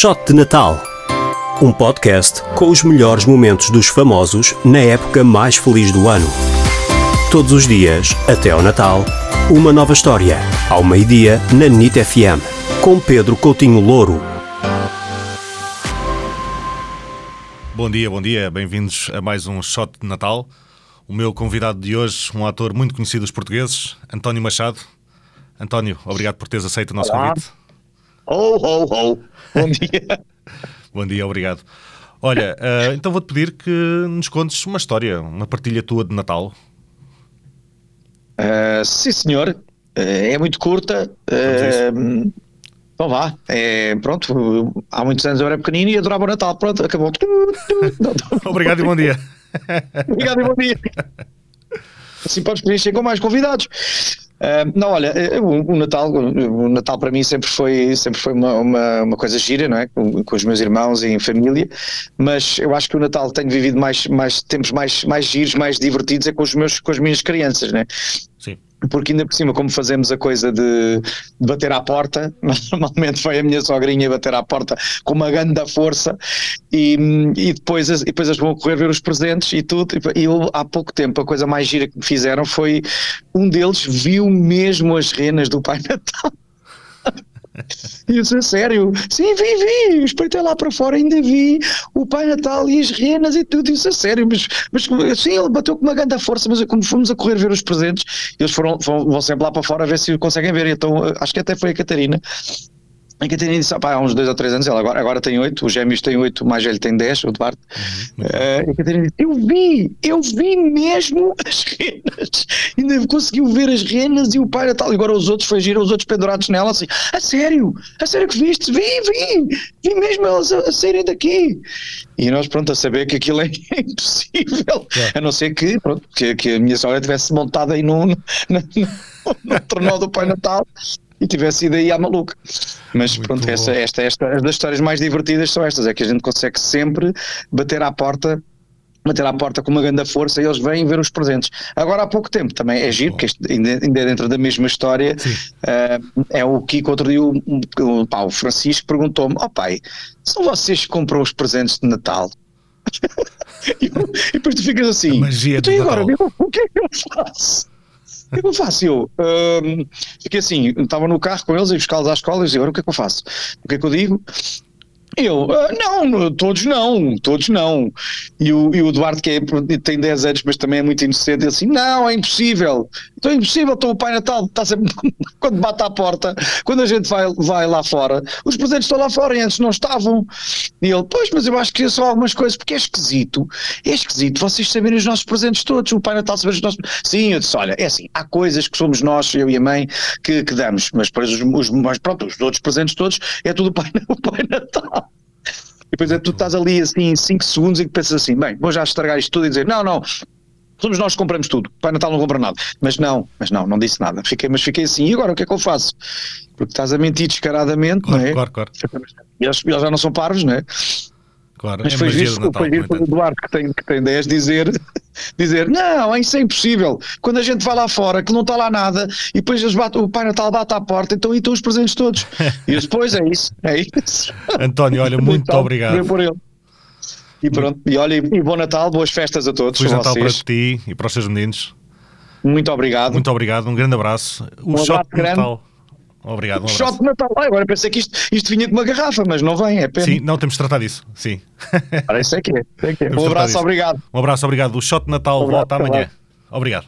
Shot de Natal. Um podcast com os melhores momentos dos famosos na época mais feliz do ano. Todos os dias, até ao Natal, uma nova história. Ao meio-dia, na NIT FM. Com Pedro Coutinho Louro. Bom dia, bom dia. Bem-vindos a mais um Shot de Natal. O meu convidado de hoje, um ator muito conhecido dos portugueses, António Machado. António, obrigado por teres aceito o nosso Olá. convite. Ho, ho, ho. Bom dia. Bom dia, obrigado. Olha, eh, então vou-te pedir que nos contes uma história, uma partilha tua de Natal. Uh, sim, senhor. Uh, é muito curta. Uh, então vá. É, pronto. Há muitos anos eu era pequenino e adorava o Natal. Pronto, acabou. Obrigado e bom dia. Obrigado e bom dia. Assim podes preencher com mais convidados. Não, olha, eh, o, o Natal, o Natal para mim sempre foi, sempre foi uma, uma, uma coisa gira, não é? Com, com os meus irmãos e em família, mas eu acho que o Natal tenho vivido mais, mais tempos mais, mais giros, mais divertidos é com, os meus, com as minhas crianças, né? Sim. Porque ainda por cima, como fazemos a coisa de, bater à porta, normalmente vai a minha sogrinha bater à porta com uma grande força e, e, depois, as- e depois eles vão correr ver os presentes e tudo. E eu, há pouco tempo, a coisa mais gira que me fizeram foi um deles viu mesmo as renas do Pai Natal. Disse, "A sério? Sim, vi, vi, espreitei lá para fora, ainda vi o Pai Natal e as renas e tudo, isso a sério, mas, mas sim, ele bateu com uma grande força, mas como fomos a correr ver os presentes, eles foram, vão, sempre lá para fora a ver se conseguem ver, então eh, acho que até foi a Catarina. A Catarina disse, pá, há uns dois ou três anos, ela agora, agora tem oito, os gêmeos têm oito, o mais velho tem dez, o Duarte. E a Catarina disse, eu vi, eu vi mesmo as renas, ainda conseguiu ver as renas e o Pai Natal, e agora os outros, foi os outros pendurados nela, assim, a sério, a sério que viste? Vi, vi, vi mesmo elas a, a saírem daqui. E nós, pronto, a saber que aquilo é impossível, a não ser que, pronto, que, que a minha sogra tivesse montado aí no, no, no, no tornó do Pai Natal e tivesse ido aí à maluca. Mas Muito pronto, bom. esta, esta, as das histórias mais divertidas são estas, é que a gente consegue sempre bater à porta bater à porta com uma grande força e eles vêm ver os presentes. Agora há pouco tempo também é giro, porque ainda, ainda é dentro da mesma história, eh, é o Kiko outro dia, o, o, pá, o Francisco perguntou-me, ó pai, são vocês que compram os presentes de Natal? e, e depois tu ficas assim, e agora, o que é que eu faço? O que é que eu faço? Eu hum, fiquei assim, estava no carro com eles e buscá-los à escola e agora o que é que eu faço? O que é que eu digo? Eu, "Ah, não, todos não, todos não. E o, e o Duarte, que é, tem 10 anos, mas também é muito inocente, assim: não, é impossível. Então é impossível, então o Pai Natal está sempre, quando bate à porta, quando a gente vai, vai lá fora, os presentes estão lá fora e antes não estavam. E ele, pois, mas eu acho que é só algumas coisas, porque é esquisito, é esquisito vocês saberem os nossos presentes todos, o Pai Natal saber os nossos. Sim, eu disse: olha, é assim, há coisas que somos nós, eu e a mãe, que, que damos, mas depois os, os, mas pronto, os outros presentes todos é tudo o Pai, o pai Natal. E depois é tu estás ali assim em 5 segundos e pensas assim, bem, vou já estragar isto tudo e dizer, não, não, somos nós que compramos tudo, Pai Natal não compra nada. Mas não, mas não, não disse nada. Fiquei, mas fiquei assim, e agora o que é que eu faço? Porque estás a mentir descaradamente, Claro, não é? claro, claro. E eles, eles já não são parvos, não é? claro. Mas é foi visto, Natal. foi visto o. Duarte que tem, que tem 10 dizer, dizer, não, isso é impossível. Quando a gente vai lá fora, que não está lá nada, e depois o Pai Natal bate à porta, então e estão os presentes todos. E depois é isso, é isso. António, olha, muito Então, obrigado. por ele. E pronto, e olha, e bom Natal, boas festas a todos. Feliz Natal para vocês. ti e para os seus meninos. Muito obrigado. Muito obrigado, um grande abraço. O Um abraço de grande. Natal. Obrigado, um Shot de Natal. Ah, agora pensei que isto, isto vinha com uma garrafa, mas não vem, é pena. Sim, não, temos de tratar disso. Sim. Parece é que é. é que é. Um de abraço, disso. obrigado. Um abraço, obrigado. O shot de Natal Um abraço, volta amanhã. Obrigado.